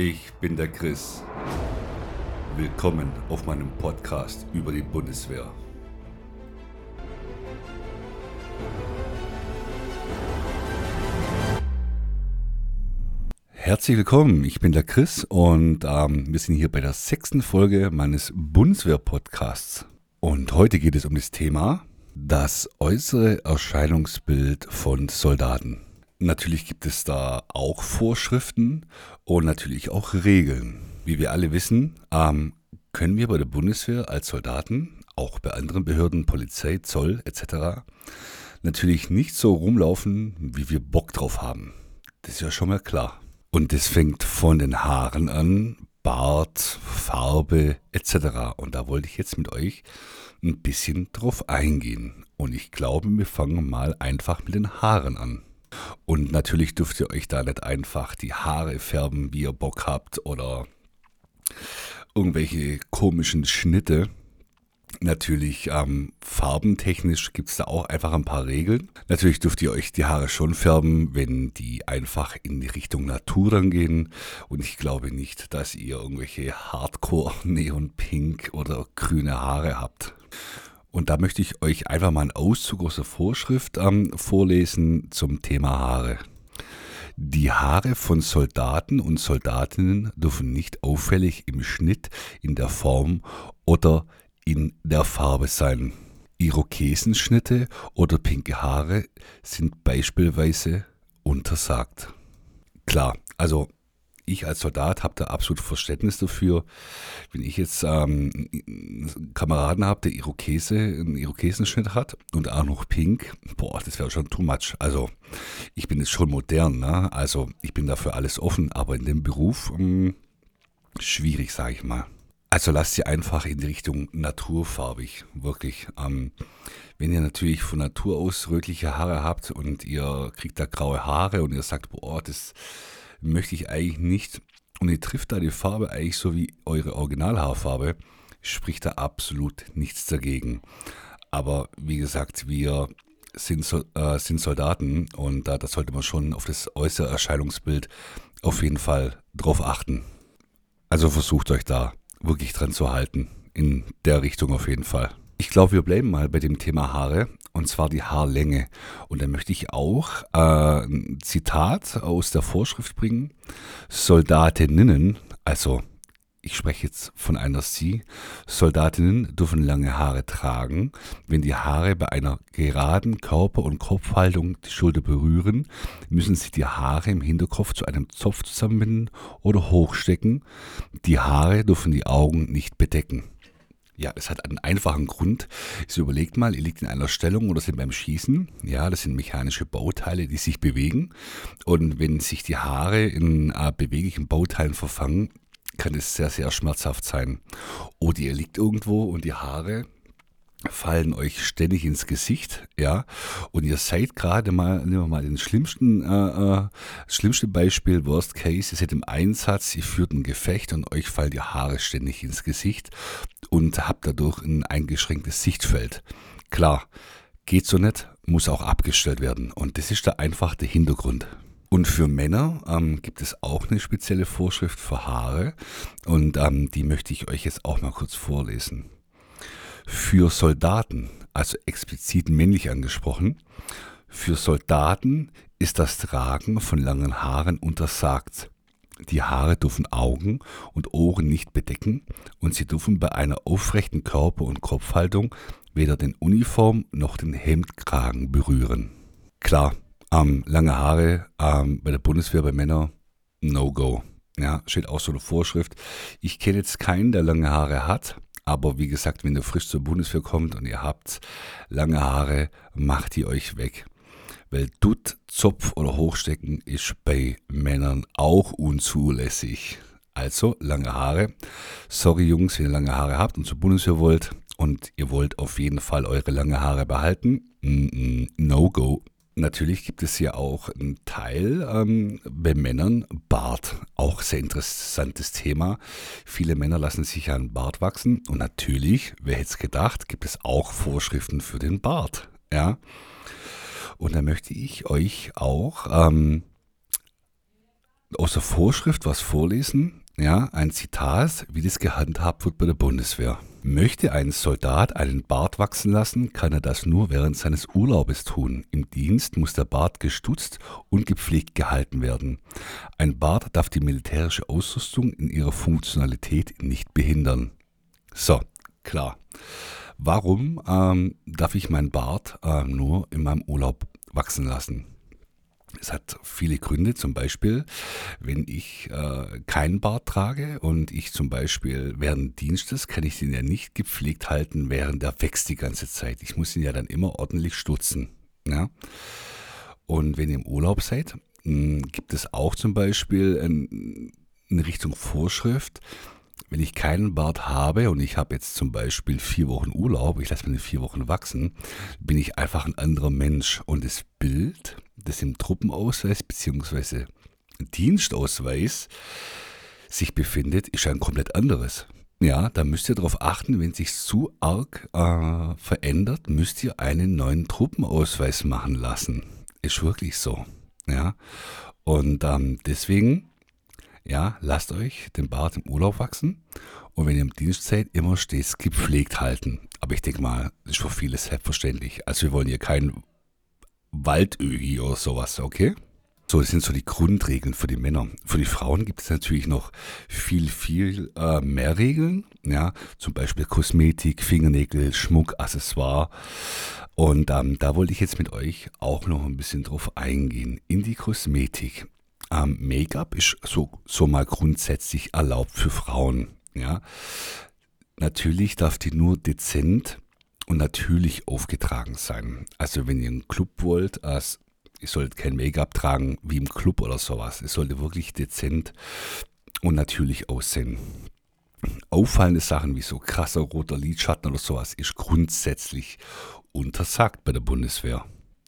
Ich bin der Chris. Willkommen auf meinem Podcast über die Bundeswehr. Herzlich willkommen, ich bin der Chris und ähm, wir sind hier bei der sechsten Folge meines Bundeswehr-Podcasts. Und heute geht es um das Thema das äußere Erscheinungsbild von Soldaten. Natürlich gibt es da auch Vorschriften und natürlich auch Regeln. Wie wir alle wissen, ähm, können wir bei der Bundeswehr als Soldaten, auch bei anderen Behörden, Polizei, Zoll etc., natürlich nicht so rumlaufen, wie wir Bock drauf haben. Das ist ja schon mal klar. Und das fängt von den Haaren an, Bart, Farbe etc. Und da wollte ich jetzt mit euch ein bisschen drauf eingehen. Und ich glaube, wir fangen mal einfach mit den Haaren an. Und natürlich dürft ihr euch da nicht einfach die Haare färben, wie ihr Bock habt oder irgendwelche komischen Schnitte. Natürlich ähm, farbentechnisch gibt es da auch einfach ein paar Regeln. Natürlich dürft ihr euch die Haare schon färben, wenn die einfach in die Richtung Natur dann gehen. Und ich glaube nicht, dass ihr irgendwelche Hardcore Neon Pink oder grüne Haare habt. Und da möchte ich euch einfach mal einen Auszug aus der Vorschrift ähm, vorlesen zum Thema Haare. Die Haare von Soldaten und Soldatinnen dürfen nicht auffällig im Schnitt, in der Form oder in der Farbe sein. Irokesenschnitte oder pinke Haare sind beispielsweise untersagt. Klar, also ich als Soldat habe da absolut Verständnis dafür. Wenn ich jetzt ähm, einen Kameraden habe, der Irokese, einen Irokesenschnitt hat und auch noch pink, boah, das wäre schon too much. Also ich bin jetzt schon modern, ne? also ich bin dafür alles offen, aber in dem Beruf mh, hm, schwierig, sage ich mal. Also lasst sie einfach in die Richtung naturfarbig, wirklich. Ähm, wenn ihr natürlich von Natur aus rötliche Haare habt und ihr kriegt da graue Haare und ihr sagt, boah, das möchte ich eigentlich nicht. Und ihr trifft da die Farbe eigentlich so wie eure Originalhaarfarbe, spricht da absolut nichts dagegen. Aber wie gesagt, wir sind, äh, sind Soldaten und da, da sollte man schon auf das äußere Erscheinungsbild auf jeden Fall drauf achten. Also versucht euch da wirklich dran zu halten. In der Richtung auf jeden Fall. Ich glaube, wir bleiben mal bei dem Thema Haare und zwar die Haarlänge. Und da möchte ich auch äh, ein Zitat aus der Vorschrift bringen. Soldatinnen, also ich spreche jetzt von einer Sie, Soldatinnen dürfen lange Haare tragen, wenn die Haare bei einer geraden Körper- und Kopfhaltung die Schulter berühren, müssen sie die Haare im Hinterkopf zu einem Zopf zusammenbinden oder hochstecken. Die Haare dürfen die Augen nicht bedecken. Ja, es hat einen einfachen Grund. Sie überlegt mal, ihr liegt in einer Stellung oder sind beim Schießen. Ja, das sind mechanische Bauteile, die sich bewegen. Und wenn sich die Haare in äh, beweglichen Bauteilen verfangen, kann es sehr, sehr schmerzhaft sein. Oder ihr liegt irgendwo und die Haare fallen euch ständig ins Gesicht, ja, und ihr seid gerade mal, nehmen wir mal den schlimmsten, äh, äh, schlimmste Beispiel, Worst Case, ihr seid im Einsatz, ihr führt ein Gefecht und euch fallen die Haare ständig ins Gesicht und habt dadurch ein eingeschränktes Sichtfeld. Klar, geht so nicht, muss auch abgestellt werden und das ist der Hintergrund. Und für Männer ähm, gibt es auch eine spezielle Vorschrift für Haare und ähm, die möchte ich euch jetzt auch mal kurz vorlesen. Für Soldaten, also explizit männlich angesprochen, für Soldaten ist das Tragen von langen Haaren untersagt. Die Haare dürfen Augen und Ohren nicht bedecken und sie dürfen bei einer aufrechten Körper- und Kopfhaltung weder den Uniform noch den Hemdkragen berühren. Klar, ähm, lange Haare ähm, bei der Bundeswehr bei Männern, no go. Ja, steht auch so eine Vorschrift. Ich kenne jetzt keinen, der lange Haare hat. Aber wie gesagt, wenn ihr frisch zur Bundeswehr kommt und ihr habt lange Haare, macht die euch weg. Weil Dutt, Zopf oder Hochstecken ist bei Männern auch unzulässig. Also lange Haare. Sorry Jungs, wenn ihr lange Haare habt und zur Bundeswehr wollt und ihr wollt auf jeden Fall eure lange Haare behalten, no go. Natürlich gibt es hier auch einen Teil ähm, bei Männern Bart. Auch sehr interessantes Thema. Viele Männer lassen sich einen Bart wachsen. Und natürlich, wer hätte es gedacht, gibt es auch Vorschriften für den Bart. Ja. Und da möchte ich euch auch ähm, aus der Vorschrift was vorlesen. Ja, ein Zitat, wie das gehandhabt wird bei der Bundeswehr. Möchte ein Soldat einen Bart wachsen lassen, kann er das nur während seines Urlaubes tun. Im Dienst muss der Bart gestutzt und gepflegt gehalten werden. Ein Bart darf die militärische Ausrüstung in ihrer Funktionalität nicht behindern. So, klar. Warum ähm, darf ich meinen Bart äh, nur in meinem Urlaub wachsen lassen? Es hat viele Gründe, zum Beispiel, wenn ich äh, keinen Bart trage und ich zum Beispiel während Dienstes kann ich den ja nicht gepflegt halten, während der wächst die ganze Zeit. Ich muss ihn ja dann immer ordentlich stutzen. Ja? Und wenn ihr im Urlaub seid, mh, hm, gibt es auch zum Beispiel ein, in Richtung Vorschrift, wenn ich keinen Bart habe und ich habe jetzt zum Beispiel vier Wochen Urlaub, ich lasse mir vier Wochen wachsen, bin ich einfach ein anderer Mensch. Und das Bild, das im Truppenausweis bzw. Dienstausweis sich befindet, ist ein komplett anderes. Ja, da müsst ihr darauf achten, wenn sich zu arg äh, verändert, müsst ihr einen neuen Truppenausweis machen lassen. Ist wirklich so. Ja, und ähm, deswegen ja, lasst euch den Bart im Urlaub wachsen und wenn ihr im Dienst seid, immer stets gepflegt halten. Aber ich denke mal, das ist für viele selbstverständlich. Also wir wollen hier kein Waldöhi oder sowas, okay? So, das sind so die Grundregeln für die Männer. Für die Frauen gibt es natürlich noch viel, viel äh, mehr Regeln. Ja, zum Beispiel Kosmetik, Fingernägel, Schmuck, Accessoire. Und ähm, da wollte ich jetzt mit euch auch noch ein bisschen drauf eingehen. In die Kosmetik. Ähm, Make-up ist so, so mal grundsätzlich erlaubt für Frauen. Ja. Natürlich darf die nur dezent und natürlich aufgetragen sein. Also wenn ihr einen Club wollt, als ihr solltet kein Make-up tragen wie im Club oder sowas. Es sollte wirklich dezent und natürlich aussehen. Auffallende Sachen wie so krasser roter Lidschatten oder sowas ist grundsätzlich untersagt bei der Bundeswehr.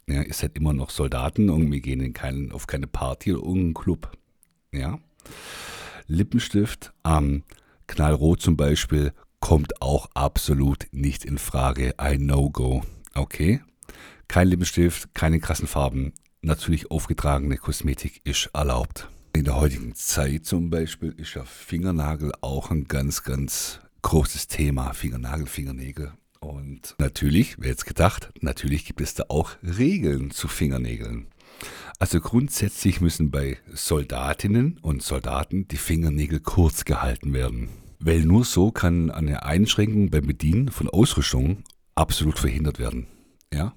Ja, ihr seid immer noch Soldaten und wir gehen in keinen, auf keine Party oder irgendeinen Club. Ja. Lippenstift, ähm, knallrot zum Beispiel, kommt auch absolut nicht in Frage. Ein No-Go. Okay? Kein Lippenstift, keine krassen Farben. Natürlich aufgetragene Kosmetik ist erlaubt. In der heutigen Zeit zum Beispiel ist ja Fingernagel auch ein ganz, ganz großes Thema. Fingernagel, Fingernägel. Und natürlich, wer jetzt gedacht, natürlich gibt es da auch Regeln zu Fingernägeln. Also grundsätzlich müssen bei Soldatinnen und Soldaten die Fingernägel kurz gehalten werden. Weil nur so kann eine Einschränkung beim Bedienen von Ausrüstung absolut verhindert werden. Ja?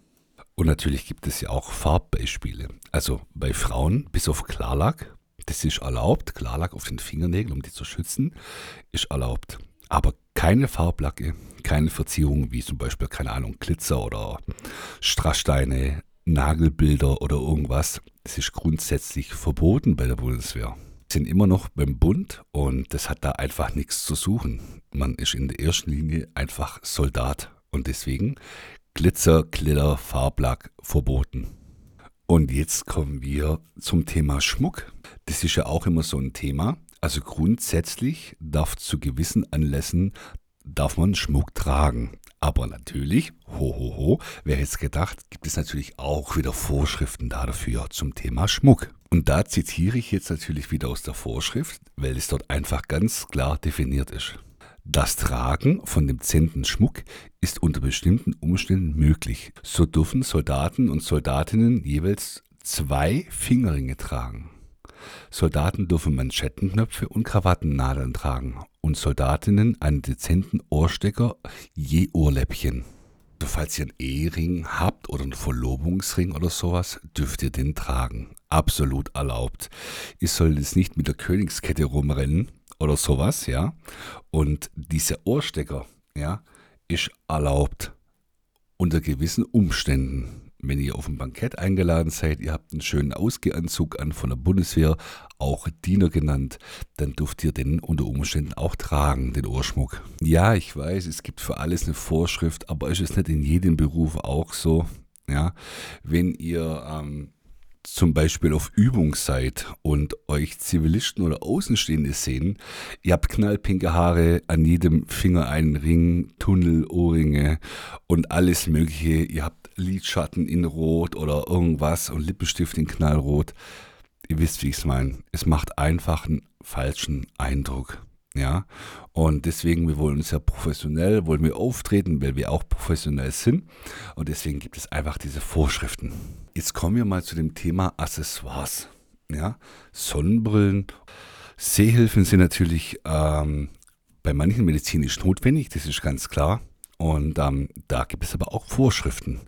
Und natürlich gibt es ja auch Farbbeispiele. Also bei Frauen bis auf Klarlack, das ist erlaubt, Klarlack auf den Fingernägeln, um die zu schützen, ist erlaubt. Aber keine Farblacke, keine Verzierungen wie zum Beispiel, keine Ahnung, Glitzer oder Strasssteine, Nagelbilder oder irgendwas. Das ist grundsätzlich verboten bei der Bundeswehr. Sind immer noch beim Bund und das hat da einfach nichts zu suchen. Man ist in der ersten Linie einfach Soldat und deswegen Glitzer, Glitter, Farblack verboten. Und jetzt kommen wir zum Thema Schmuck. Das ist ja auch immer so ein Thema. Also grundsätzlich darf zu gewissen Anlässen darf man Schmuck tragen. Aber natürlich, ho, ho, ho, wer hätte es gedacht, gibt es natürlich auch wieder Vorschriften dafür zum Thema Schmuck. Und da zitiere ich jetzt natürlich wieder aus der Vorschrift, weil es dort einfach ganz klar definiert ist. Das Tragen von dem Zenten Schmuck ist unter bestimmten Umständen möglich. So dürfen Soldaten und Soldatinnen jeweils zwei Fingerringe tragen. Soldaten dürfen Manschettenknöpfe und Krawattennadeln tragen und Soldatinnen einen dezenten Ohrstecker je Ohrläppchen. Also falls ihr einen Ehering habt oder einen Verlobungsring oder sowas, dürft ihr den tragen. Absolut erlaubt. Ihr solltet es nicht mit der Königskette rumrennen oder sowas, ja. Und dieser Ohrstecker, ja, ist erlaubt unter gewissen Umständen wenn ihr auf ein Bankett eingeladen seid, ihr habt einen schönen Ausgehanzug an von der Bundeswehr, auch Diener genannt, dann dürft ihr den unter Umständen auch tragen, den Ohrschmuck. Ja, ich weiß, es gibt für alles eine Vorschrift, aber ist es nicht in jedem Beruf auch so? Ja, wenn ihr ähm, zum Beispiel auf Übung seid und euch Zivilisten oder Außenstehende sehen, ihr habt knallpinke Haare, an jedem Finger einen Ring, Tunnel, Ohrringe und alles Mögliche. Ihr habt Lidschatten in Rot oder irgendwas und Lippenstift in Knallrot. ihr wisst, wie ich es meine. Es macht einfach einen falschen Eindruck. Ja, und deswegen, wir wollen uns ja professionell, wollen wir auftreten, weil wir auch professionell sind. Und deswegen gibt es einfach diese Vorschriften. Jetzt kommen wir mal zu dem Thema Accessoires. Ja, Sonnenbrillen, Sehhilfen sind natürlich ähm, bei manchen medizinisch notwendig, das ist ganz klar. Und ähm, da gibt es aber auch Vorschriften.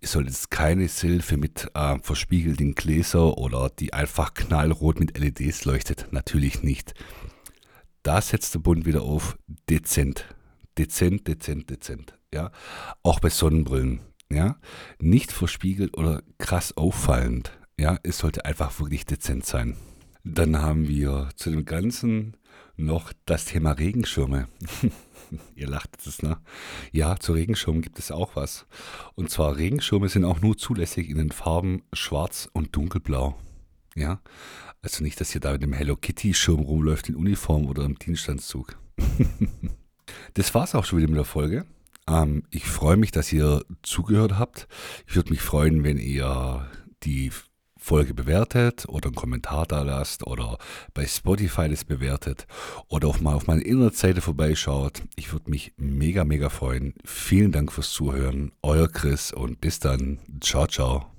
Es soll jetzt keine Silfe mit äh, verspiegelten Gläser oder die einfach knallrot mit LEDs leuchtet. Natürlich nicht. Da setzt der Bund wieder auf dezent. Dezent, dezent, dezent. Ja? Auch bei Sonnenbrillen. Ja? Nicht verspiegelt oder krass auffallend. Ja? Es sollte einfach wirklich dezent sein. Dann haben wir zu dem Ganzen noch das Thema Regenschirme. Ihr lacht jetzt, ne? Ja, zu Regenschirmen gibt es auch was. Und zwar Regenschirme sind auch nur zulässig in den Farben Schwarz und Dunkelblau. Ja, also nicht, dass ihr da mit dem Hello Kitty Schirm rumläuft in Uniform oder im Dienstanzug. das war's auch schon wieder mit der Folge. Ähm, ich freue mich, dass ihr zugehört habt. Ich würde mich freuen, wenn ihr die Folge bewertet oder einen Kommentar da lasst oder bei Spotify das bewertet oder auch mal auf meine Internetseite vorbeischaut. Ich würde mich mega, mega freuen. Vielen Dank fürs Zuhören. Euer Chris und bis dann. Ciao, ciao.